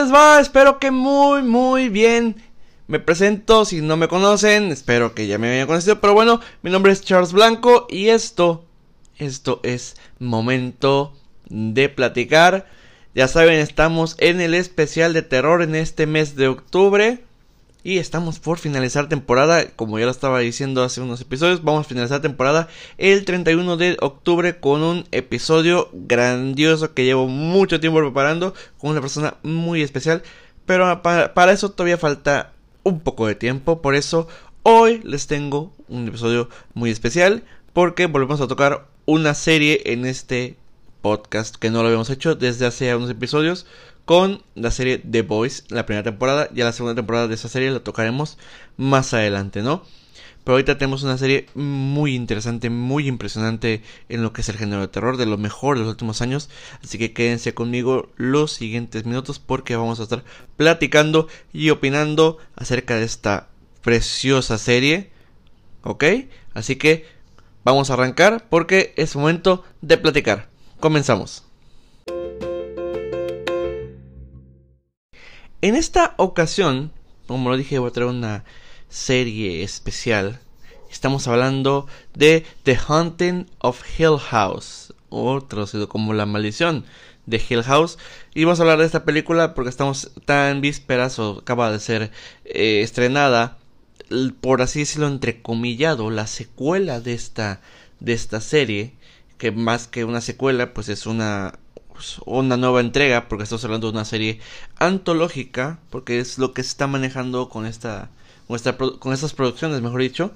les va? Espero que muy, muy bien. Me presento, si no me conocen, espero que ya me hayan conocido, pero bueno, mi nombre es Charles Blanco y esto, esto es momento de platicar. Ya saben, estamos en el especial de terror en este mes de octubre. Y estamos por finalizar temporada, como ya lo estaba diciendo hace unos episodios, vamos a finalizar temporada el 31 de octubre con un episodio grandioso que llevo mucho tiempo preparando con una persona muy especial. Pero para, eso todavía falta un poco de tiempo, por eso hoy les tengo un episodio muy especial porque volvemos a tocar una serie en este podcast que no lo habíamos hecho desde hace unos episodios con la serie The Boys, la primera temporada. Ya la segunda temporada de esa serie la tocaremos más adelante, ¿no? Pero ahorita tenemos una serie muy interesante, muy impresionante en lo que es el género de terror, de lo mejor de los últimos años. Así que quédense conmigo los siguientes minutos porque vamos a estar platicando y opinando acerca de esta preciosa serie. ¿Ok? Así que vamos a arrancar porque es momento de platicar. Comenzamos. En esta ocasión, como lo dije, voy a traer una serie especial. Estamos hablando de The Haunting of Hill House, o traducido como La Maldición de Hill House. Y vamos a hablar de esta película porque estamos tan vísperas o acaba de ser eh, estrenada, por así decirlo, entrecomillado, la secuela de esta, de esta serie, que más que una secuela, pues es una pues, una nueva entrega, porque estamos hablando de una serie antológica, porque es lo que se está manejando con esta, con, estas producciones, mejor dicho,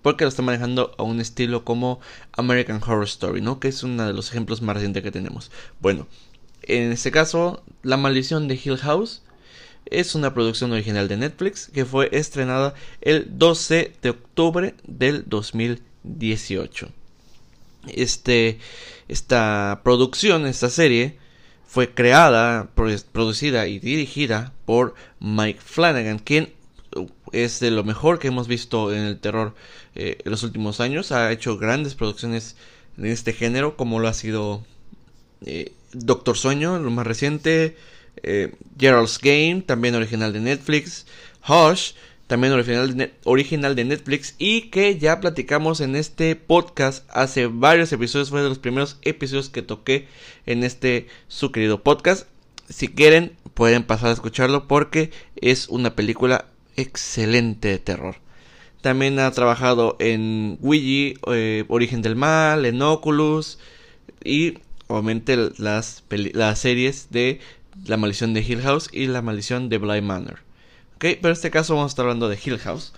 porque lo está manejando a un estilo como American Horror Story, ¿no? Que es uno de los ejemplos más recientes que tenemos. Bueno, en este caso, La Maldición de Hill House es una producción original de Netflix que fue estrenada el 12 de octubre del 2018. Este, esta producción, esta serie, fue creada, producida y dirigida por Mike Flanagan, quien uh, es de lo mejor que hemos visto en el terror eh, en los últimos años. Ha hecho grandes producciones en este género, como lo ha sido eh, Doctor Sueño, lo más reciente, eh, Gerald's Game, también original de Netflix, Hush, también original de, original de Netflix y que ya platicamos en este podcast hace varios episodios, fue de los primeros episodios que toqué en este su querido podcast. Si quieren pueden pasar a escucharlo porque es una película excelente de terror. También ha trabajado en Ouija, eh, Origen del Mal, en Oculus y obviamente las, las series de La Maldición de Hill House y La Maldición de Bly Manor pero en este caso vamos a estar hablando de Hill House,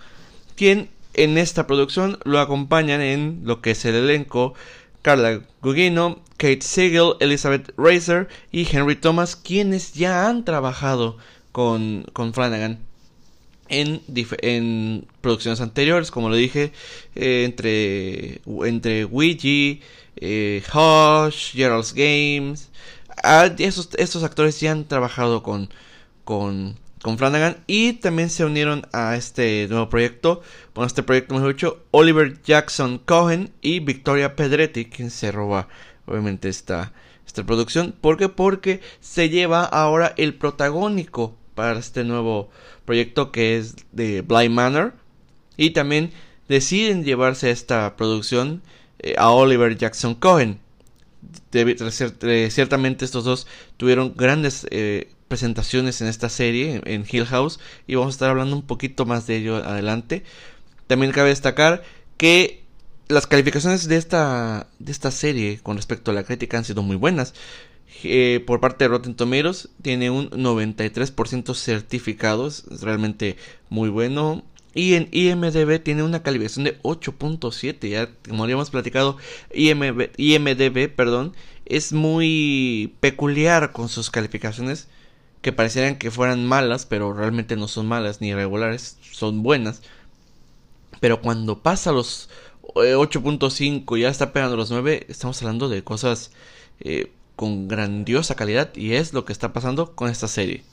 quien en esta producción lo acompañan en lo que es el elenco Carla Gugino, Kate Siegel, Elizabeth Racer y Henry Thomas, quienes ya han trabajado con, con Flanagan en, producciones anteriores, como lo dije, eh, entre, entre Ouija, eh, Hush, Gerald's Games. Ah, estos actores ya han trabajado con, con con Flanagan y también se unieron a este nuevo proyecto, bueno, este proyecto mejor dicho, Oliver Jackson Cohen y Victoria Pedretti, quien se roba obviamente esta, esta producción. ¿Por qué? Porque se lleva ahora el protagónico para este nuevo proyecto que es de Bly Manor y también deciden llevarse esta producción eh, a Oliver Jackson Cohen. ciertamente estos dos tuvieron grandes eh, presentaciones en esta serie, en Hill House, y vamos a estar hablando un poquito más de ello adelante. También cabe destacar que las calificaciones de esta, de esta serie con respecto a la crítica han sido muy buenas. Eh, por parte de Rotten Tomatoes tiene un 93% certificados, es realmente muy bueno. Y en IMDB tiene una calificación de 8.7, ya como habíamos platicado, IMDB perdón, es muy peculiar con sus calificaciones que parecieran que fueran malas, pero realmente no son malas ni irregulares, son buenas. Pero cuando pasa los 8.5 y ya está pegando los 9, estamos hablando de cosas eh, con grandiosa calidad y es lo que está pasando con esta serie.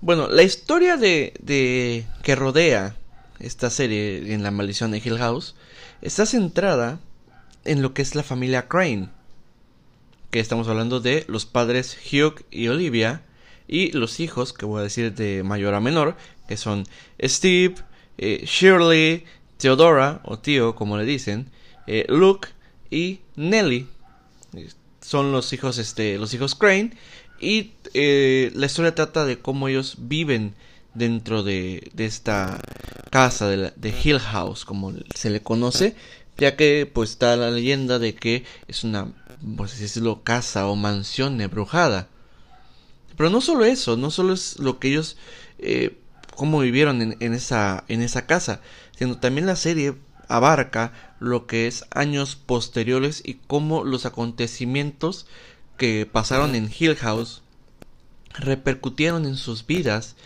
Bueno, la historia de, de que rodea esta serie en La maldición de Hill House está centrada en lo que es la familia Crane que estamos hablando de los padres Hugh y Olivia, y los hijos, que voy a decir de mayor a menor, que son Steve, eh, Shirley, Theodora, o tío, como le dicen, eh, Luke y Nelly. Son los hijos, este, los hijos Crane. Y eh, la historia trata de cómo ellos viven dentro de, de esta casa de, de, Hill House, como se le conoce, ya que pues está la leyenda de que es una, pues así decirlo, casa o mansión embrujada. Pero no solo eso, no solo es lo que ellos, eh, cómo vivieron en, en, esa, en esa casa, sino también la serie abarca lo que es años posteriores y cómo los acontecimientos que pasaron en Hill House repercutieron en sus vidas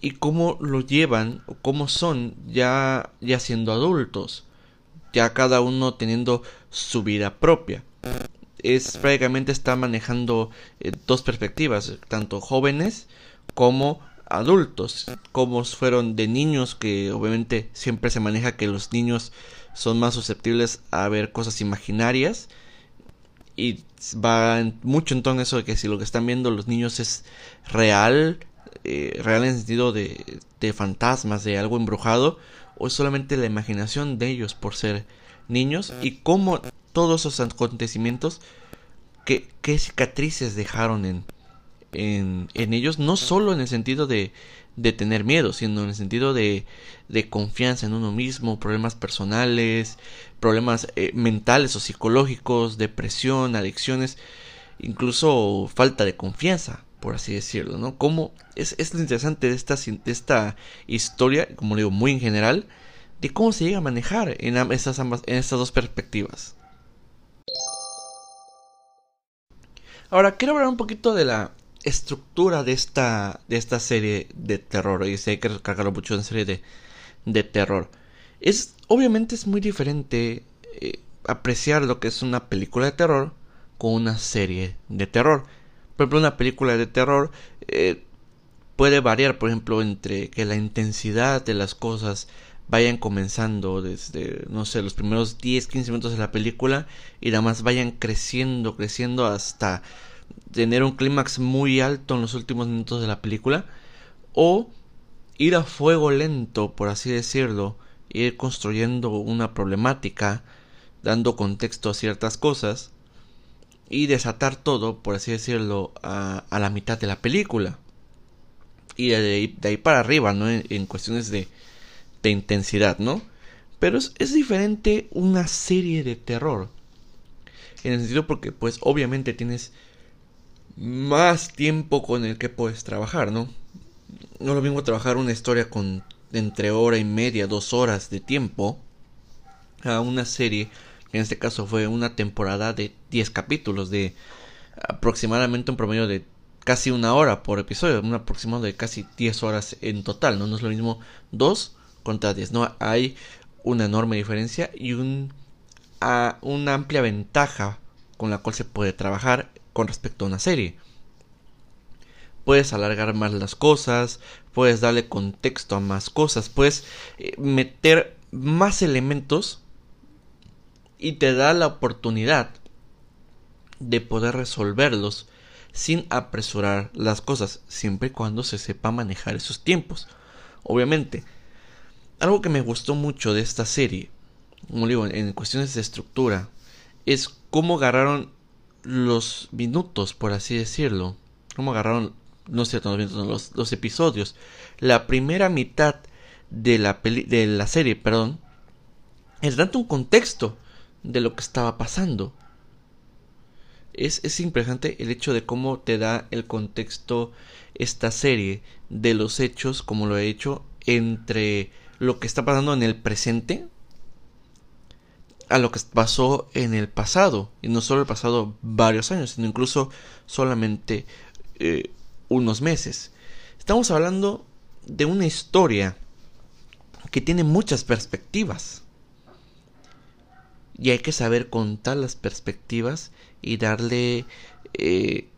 y cómo lo llevan o cómo son ya ya siendo adultos ya cada uno teniendo su vida propia. Es prácticamente está manejando eh, dos perspectivas tanto jóvenes como adultos. Como fueron de niños que obviamente siempre se maneja que los niños son más susceptibles a ver cosas imaginarias. Y va mucho en tono eso de que si lo que están viendo los niños es real, eh, real en el sentido de, de fantasmas, de algo embrujado, o es solamente la imaginación de ellos por ser niños y cómo todos esos acontecimientos, qué, qué cicatrices dejaron en, en, en ellos, no solo en el sentido de, de tener miedo, sino en el sentido de, de confianza en uno mismo, problemas personales, problemas eh, mentales o psicológicos, depresión, adicciones, incluso falta de confianza, por así decirlo, ¿no? Como es, es lo interesante de esta, de esta historia, como digo, muy en general, de cómo se llega a manejar en, estas, ambas, en estas dos perspectivas. Ahora, quiero hablar un poquito de la estructura de esta, de esta serie de terror. Y sé hay que recargarlo mucho en serie de, de terror. Es, obviamente es muy diferente eh, apreciar lo que es una película de terror con una serie de terror. Por ejemplo, una película de terror eh, puede variar, por ejemplo, entre que la intensidad de las cosas vayan comenzando desde, no sé, los primeros 10, 15 minutos de la película y nada más vayan creciendo, creciendo hasta tener un clímax muy alto en los últimos minutos de la película o ir a fuego lento, por así decirlo, ir construyendo una problemática, dando contexto a ciertas cosas y desatar todo, por así decirlo, a, a la mitad de la película. Y de ahí, de ahí para arriba, ¿no? En, cuestiones de, de, intensidad, ¿no? Pero es, es diferente una serie de terror. En el sentido porque, pues, obviamente tienes más tiempo con el que puedes trabajar, ¿no? No es lo mismo trabajar una historia con entre hora y media, dos horas de tiempo a una serie en este caso fue una temporada de 10 capítulos de aproximadamente un promedio de casi una hora por episodio, un aproximado de casi 10 horas en total, ¿no? Es lo mismo 2 contra 10, ¿no? Hay una enorme diferencia y un, a, una amplia ventaja con la cual se puede trabajar con respecto a una serie. Puedes alargar más las cosas, puedes darle contexto a más cosas, puedes eh, meter más elementos y te da la oportunidad de poder resolverlos sin apresurar las cosas, siempre y cuando se sepa manejar esos tiempos. Obviamente, algo que me gustó mucho de esta serie, como digo, en cuestiones de estructura, es cómo agarraron los minutos, por así decirlo. Cómo agarraron, no sé, los, los episodios. La primera mitad de la, de la serie, perdón, es dando un contexto de lo que estaba pasando. Es, es impresionante el hecho de cómo te da el contexto esta serie de los hechos, como lo he hecho, entre lo que está pasando en el presente a lo que pasó en el pasado, y no solo el pasado varios años, sino incluso solamente eh, unos meses. Estamos hablando de una historia que tiene muchas perspectivas. Y hay que saber contar las perspectivas y darle eh,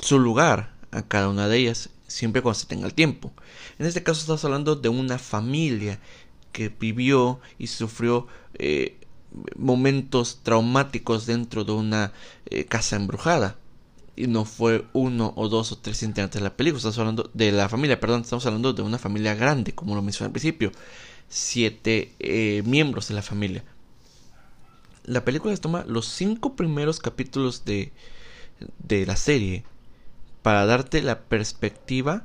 su lugar a cada una de ellas, siempre cuando se tenga el tiempo. En este caso estamos hablando de una familia que vivió y sufrió eh, momentos traumáticos dentro de una eh, casa embrujada. Y no fue uno o dos o tres integrantes de la película, estamos hablando de la familia, perdón, estamos hablando de una familia grande, como lo mencioné al principio. Siete miembros de la familia. La película toma los cinco primeros capítulos de, de la serie para darte la perspectiva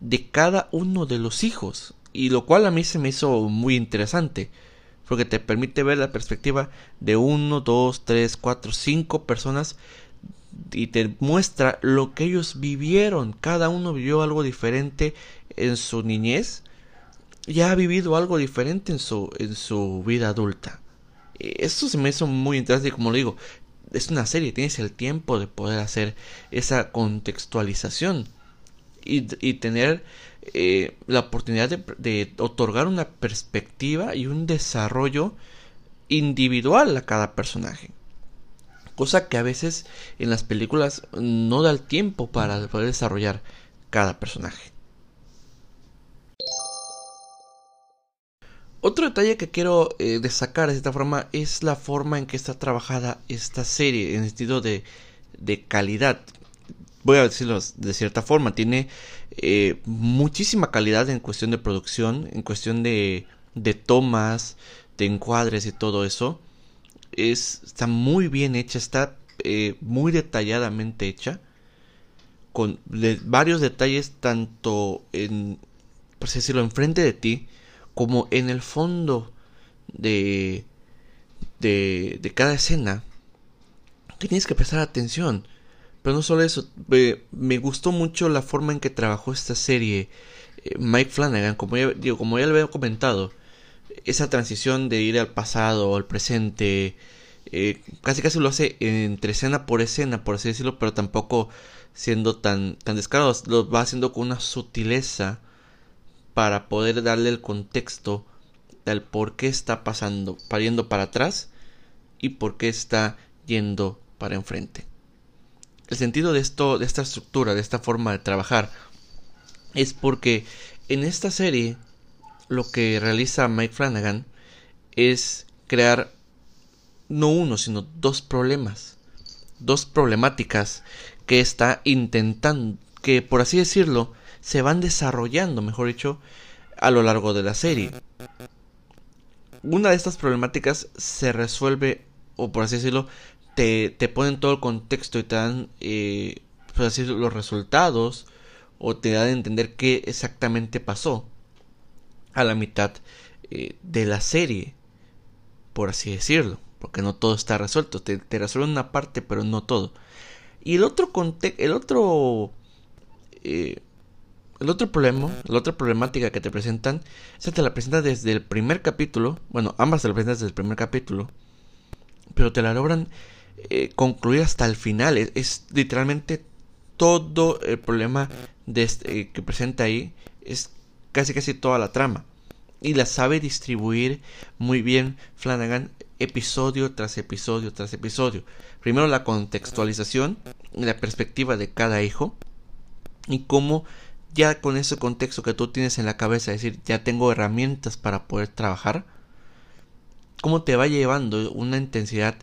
de cada uno de los hijos. Y lo cual a mí se me hizo muy interesante. Porque te permite ver la perspectiva de uno, dos, tres, cuatro, cinco personas. Y te muestra lo que ellos vivieron. Cada uno vivió algo diferente en su niñez. Y ha vivido algo diferente en su, en su vida adulta. Esto se me hizo muy interesante. Como digo, es una serie. Tienes el tiempo de poder hacer esa contextualización y, tener eh, la oportunidad de, otorgar una perspectiva y un desarrollo individual a cada personaje. Cosa que a veces en las películas no da el tiempo para poder desarrollar cada personaje. Otro detalle que quiero eh, destacar de esta forma es la forma en que está trabajada esta serie en el sentido de, de calidad voy a decirlo de cierta forma, tiene eh, muchísima calidad en cuestión de producción, en cuestión de, de tomas, de encuadres y todo eso. Es, está muy bien hecha, está eh, muy detalladamente hecha, con varios detalles tanto en, por así decirlo, enfrente de ti, como en el fondo de, de, de cada escena. Tienes que prestar atención pero no solo eso, me gustó mucho la forma en que trabajó esta serie eh, Mike Flanagan, como ya, como ya le había comentado, esa transición de ir al pasado, al presente, eh, casi casi lo hace entre escena por escena, por así decirlo, pero tampoco siendo tan, tan descarado, lo va haciendo con una sutileza para poder darle el contexto del por qué está pasando, yendo para atrás y por qué está yendo para enfrente. El sentido de esto, de esta estructura, de esta forma de trabajar, es porque en esta serie lo que realiza Mike Flanagan es crear no uno, sino dos problemas, dos problemáticas que está intentando, que por así decirlo, se van desarrollando, mejor dicho, a lo largo de la serie. Una de estas problemáticas se resuelve, o por así decirlo, te, te ponen todo el contexto y te dan eh, pues así, los resultados o te dan a entender qué exactamente pasó a la mitad eh, de la serie, por así decirlo, porque no todo está resuelto, te, te resuelven una parte pero no todo. Y el otro el otro eh, el otro problema, la otra problemática que te presentan, esa te la presentan desde el primer capítulo, bueno, ambas te la presentan desde el primer capítulo, pero te la logran eh, concluir hasta el final. Es, literalmente todo el problema de este, eh, que presenta ahí. Es casi casi toda la trama. Y la sabe distribuir muy bien Flanagan episodio tras episodio tras episodio. Primero la contextualización la perspectiva de cada hijo. Y cómo ya con ese contexto que tú tienes en la cabeza, es decir, ya tengo herramientas para poder trabajar cómo te va llevando una intensidad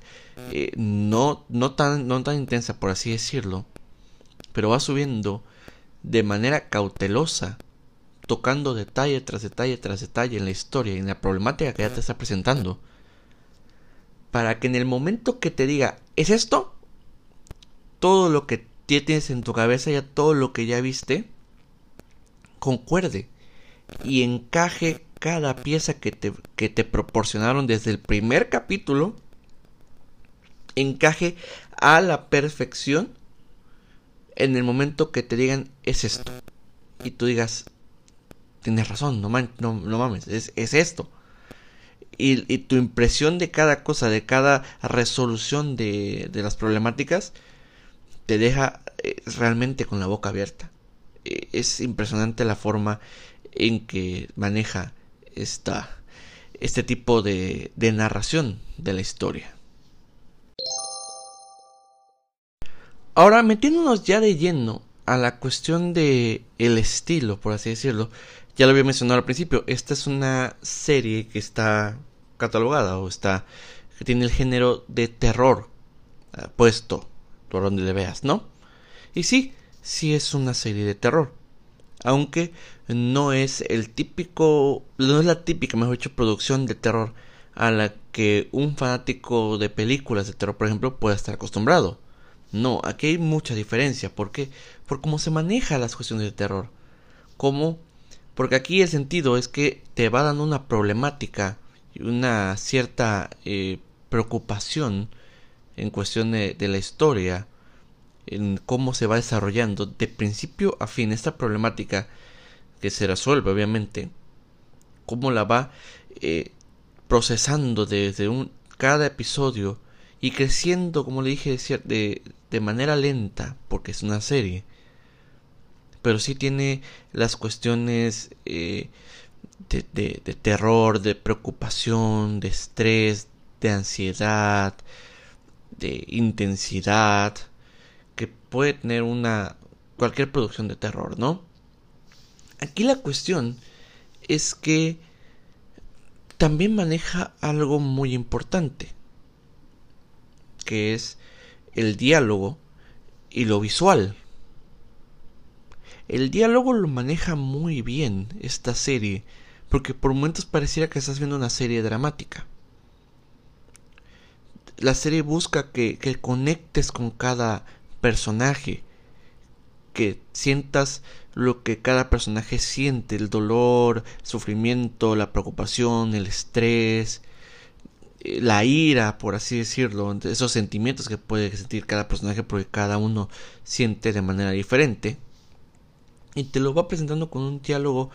eh, no, no, tan, no tan intensa, por así decirlo, pero va subiendo de manera cautelosa, tocando detalle tras detalle tras detalle en la historia en la problemática que ya te está presentando, para que en el momento que te diga, ¿es esto? Todo lo que tienes en tu cabeza, ya todo lo que ya viste, concuerde y encaje cada pieza que te, que te proporcionaron desde el primer capítulo encaje a la perfección en el momento que te digan es esto y tú digas tienes razón no, no, mames es, esto y, tu impresión de cada cosa de cada resolución de, de las problemáticas te deja eh, realmente con la boca abierta es impresionante la forma en que maneja esta, este tipo de, de narración de la historia. Ahora, metiéndonos ya de lleno a la cuestión de el estilo, por así decirlo, ya lo había mencionado al principio, esta es una serie que está catalogada o está que tiene el género de terror eh, puesto por donde le veas, ¿no? Y sí, sí es una serie de terror. Aunque no es el típico, no es la típica, mejor dicho, producción de terror a la que un fanático de películas de terror, por ejemplo, puede estar acostumbrado. No, aquí hay mucha diferencia. ¿Por qué? Por cómo se maneja las cuestiones de terror. ¿Cómo? Porque aquí el sentido es que te va dando una problemática y una cierta eh, preocupación en cuestión de, la historia, en cómo se va desarrollando de principio a fin esta problemática que se resuelve obviamente, cómo la va eh, procesando desde un, cada episodio y creciendo, como le dije, de, de manera lenta, porque es una serie, pero sí tiene las cuestiones eh, de, de, terror, de preocupación, de estrés, de ansiedad, de intensidad, que puede tener una cualquier producción de terror, ¿no? Aquí la cuestión es que también maneja algo muy importante, que es el diálogo y lo visual. El diálogo lo maneja muy bien esta serie, porque por momentos pareciera que estás viendo una serie dramática. La serie busca que, que conectes con cada personaje, que sientas lo que cada personaje siente, el dolor, el sufrimiento, la preocupación, el estrés, eh, la ira, por así decirlo, esos sentimientos que puede sentir cada personaje porque cada uno siente de manera diferente. Y te lo va presentando con un diálogo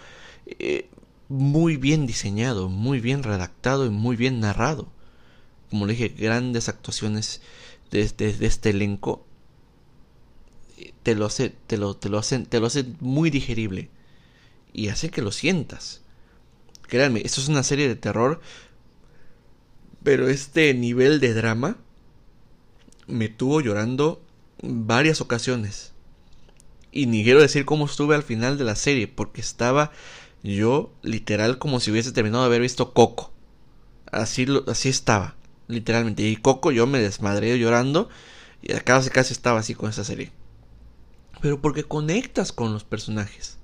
eh, muy bien diseñado, muy bien redactado y muy bien narrado. Como le dije, grandes actuaciones de, de este elenco te lo hace, te lo, te lo hacen, te lo hace muy digerible y hace que lo sientas. Créanme, esto es una serie de terror, pero este nivel de drama me tuvo llorando varias ocasiones. Y ni quiero decir cómo estuve al final de la serie, porque estaba yo literal como si hubiese terminado de haber visto Coco. Así, así estaba, literalmente. Y Coco yo me desmadré llorando y casi casi estaba así con esa serie pero porque conectas con los personajes.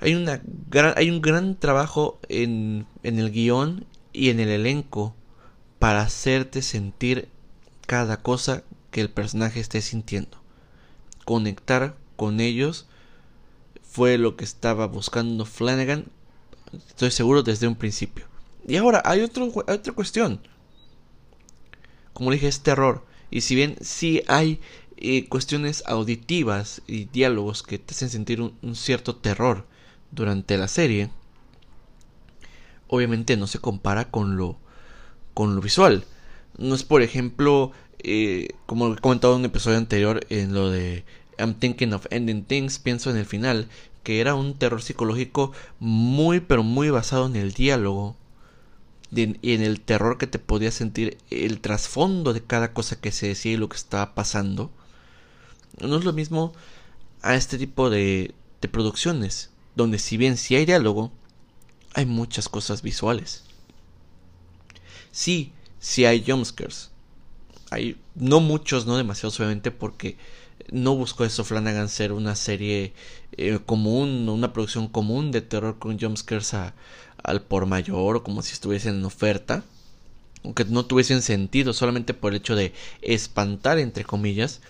Hay, una gran, hay un gran trabajo en, en el guion y en el elenco para hacerte sentir cada cosa que el personaje esté sintiendo. Conectar con ellos fue lo que estaba buscando Flanagan, estoy seguro desde un principio. Y ahora hay, otro, hay otra cuestión. Como dije, es terror. Y si bien sí hay cuestiones auditivas y diálogos que te hacen sentir un, cierto terror durante la serie, obviamente no se compara con lo, con lo visual. No es, por ejemplo, eh, como he comentado en un episodio anterior, en lo de I'm thinking of ending things, pienso en el final, que era un terror psicológico muy, pero muy basado en el diálogo y en el terror que te podía sentir el trasfondo de cada cosa que se decía y lo que estaba pasando no es lo mismo a este tipo de, de producciones, donde si bien si hay diálogo, hay muchas cosas visuales. Sí, sí hay jumpscares. Hay, no muchos, no demasiados obviamente, porque no buscó eso Flanagan ser una serie eh, común, una producción común de terror con jumpscares al por mayor o como si estuviesen en oferta. Aunque no tuviesen sentido solamente por el hecho de espantar, entre comillas,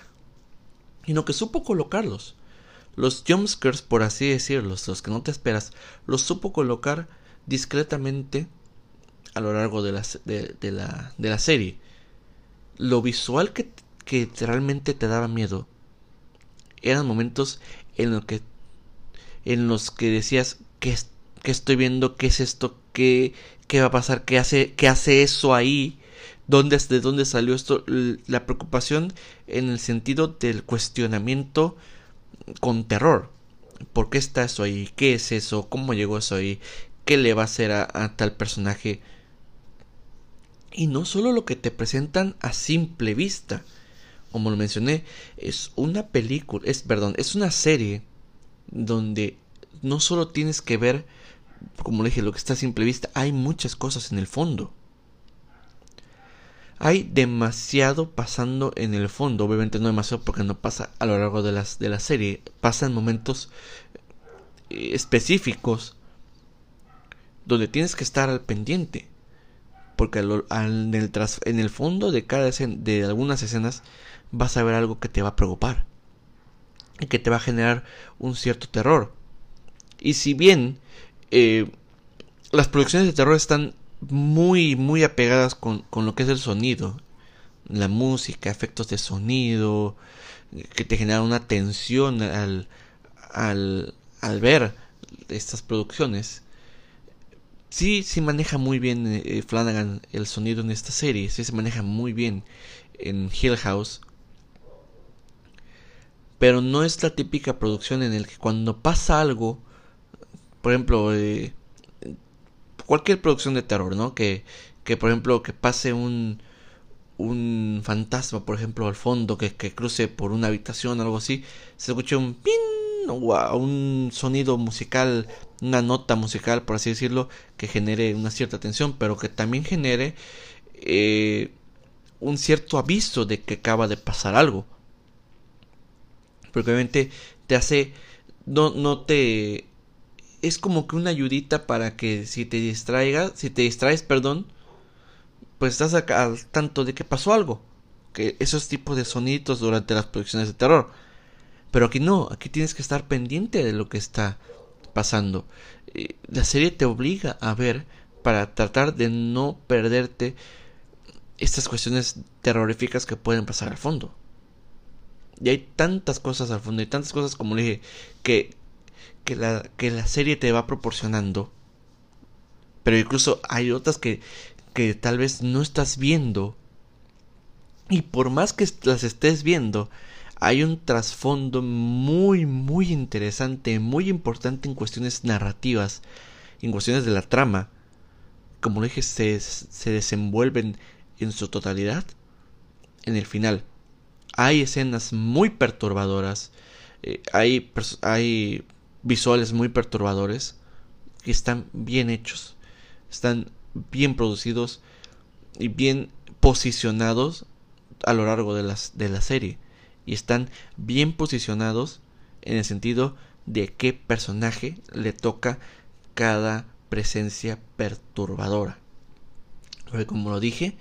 sino que supo colocarlos. Los jumpscares, por así decirlos, los que no te esperas, los supo colocar discretamente a lo largo de la, de, la, de la serie. Lo visual que, que, realmente te daba miedo eran momentos en los que, en los que decías, ¿qué, estoy viendo? ¿Qué es esto? ¿Qué, ¿Qué va a pasar? ¿Qué hace, qué hace eso ahí? ¿Dónde, ¿De dónde salió esto? La preocupación en el sentido del cuestionamiento con terror. ¿Por qué está eso ahí? ¿Qué es eso? ¿Cómo llegó eso ahí? ¿Qué le va a hacer a, tal personaje? Y no solo lo que te presentan a simple vista. Como lo mencioné, es una película, es, perdón, es una serie donde no solo tienes que ver, como le dije, lo que está a simple vista, hay muchas cosas en el fondo hay demasiado pasando en el fondo. Obviamente no demasiado porque no pasa a lo largo de, las, de la serie. Pasa en momentos eh, específicos donde tienes que estar al pendiente. Porque en, el en el fondo de cada de algunas escenas vas a ver algo que te va a preocupar. Y que te va a generar un cierto terror. Y si bien eh, las producciones de terror están muy, muy apegadas con, con lo que es el sonido, la música, efectos de sonido, que te generan una tensión al, al, al ver estas producciones. Sí, sí maneja muy bien eh, Flanagan el sonido en esta serie, sí se maneja muy bien en Hill House. Pero no es la típica producción en el que cuando pasa algo, por ejemplo, eh, cualquier producción de terror, ¿no? Que, que por ejemplo, que pase un, un fantasma, por ejemplo, al fondo, que, que cruce por una habitación o algo así, se escucha un pin o un sonido musical, una nota musical, por así decirlo, que genere una cierta tensión, pero que también genere eh, un cierto aviso de que acaba de pasar algo. Porque obviamente te hace, no, no te es como que una ayudita para que si te distraigas, si te distraes, perdón, pues estás acá al tanto de que pasó algo. Que esos tipos de sonidos durante las producciones de terror. Pero aquí no, aquí tienes que estar pendiente de lo que está pasando. Eh, la serie te obliga a ver para tratar de no perderte estas cuestiones terroríficas que pueden pasar al fondo. Y hay tantas cosas al fondo, y tantas cosas como le dije, que que la, que la serie te va proporcionando. Pero incluso hay otras que, que tal vez no estás viendo. Y por más que las estés viendo, hay un trasfondo muy, muy interesante, muy importante en cuestiones narrativas, en cuestiones de la trama. Como lo dije, se, se desenvuelven en su totalidad en el final. Hay escenas muy perturbadoras, eh, hay, hay visuales muy perturbadores que están bien hechos, están bien producidos y bien posicionados a lo largo de, la serie y están bien posicionados en el sentido de qué personaje le toca cada presencia perturbadora. Como lo dije,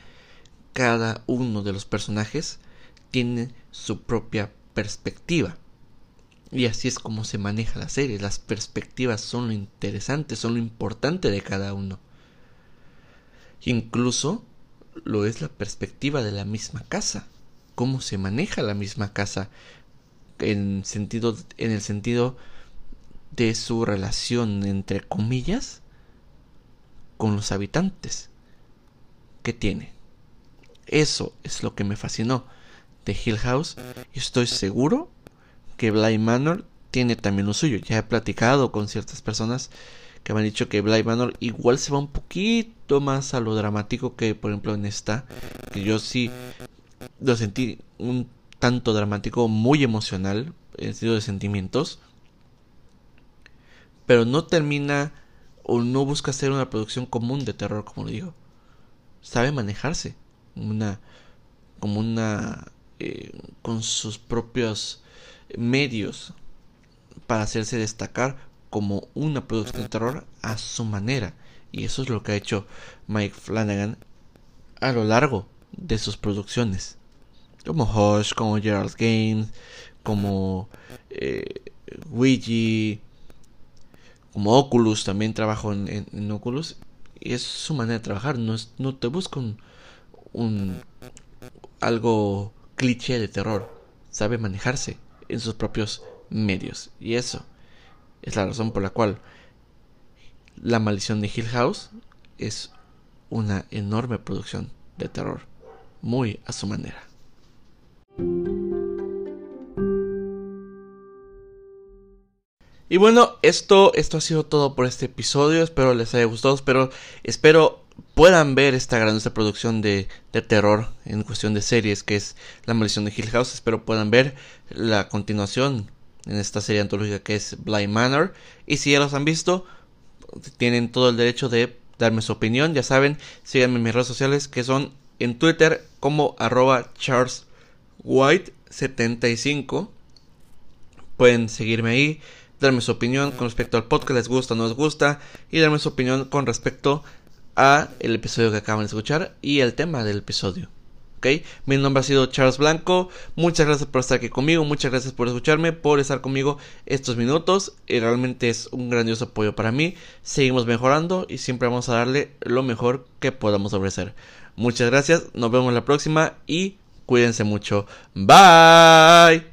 cada uno de los personajes tiene su propia perspectiva. Y así es como se maneja la serie. Las perspectivas son lo interesante, son lo importante de cada uno. Incluso lo es la perspectiva de la misma casa. Cómo se maneja la misma casa en, sentido, en el sentido de su relación, entre comillas, con los habitantes que tiene. Eso es lo que me fascinó de Hill House y estoy seguro que Bly Manor tiene también lo suyo. Ya he platicado con ciertas personas que me han dicho que Bly Manor igual se va un poquito más a lo dramático que por ejemplo en esta. Que yo sí lo sentí un tanto dramático, muy emocional, en el sentido de sentimientos. Pero no termina o no busca ser una producción común de terror, como lo digo. Sabe manejarse. Una. como una. Eh, con sus propios medios para hacerse destacar como una producción de terror a su manera. Y eso es lo que ha hecho Mike Flanagan a lo largo de sus producciones. Como Hush, como Gerald's Games, como eh, Ouija, como Oculus, también trabajo en, Oculus. Y es su manera de trabajar, no, es, no te busca un, un algo cliché de terror, sabe manejarse en sus propios medios. Y eso es la razón por la cual La maldición de Hill House es una enorme producción de terror, muy a su manera. Y bueno, esto, esto ha sido todo por este episodio. Espero les haya gustado. Espero, espero puedan ver esta grandiosa producción de, de, terror en cuestión de series que es La maldición de Hill House. Espero puedan ver la continuación en esta serie antológica que es Blind Manor. Y si ya los han visto, tienen todo el derecho de darme su opinión. Ya saben, síganme en mis redes sociales que son en Twitter como arroba charleswhite75. Pueden seguirme ahí, darme su opinión con respecto al podcast, les gusta o no les gusta, y darme su opinión con respecto a el episodio que acaban de escuchar y el tema del episodio. ¿ok? Mi nombre ha sido Charles Blanco. Muchas gracias por estar aquí conmigo. Muchas gracias por escucharme, por estar conmigo estos minutos. Y realmente es un grandioso apoyo para mí. Seguimos mejorando y siempre vamos a darle lo mejor que podamos ofrecer. Muchas gracias. Nos vemos la próxima y cuídense mucho. Bye.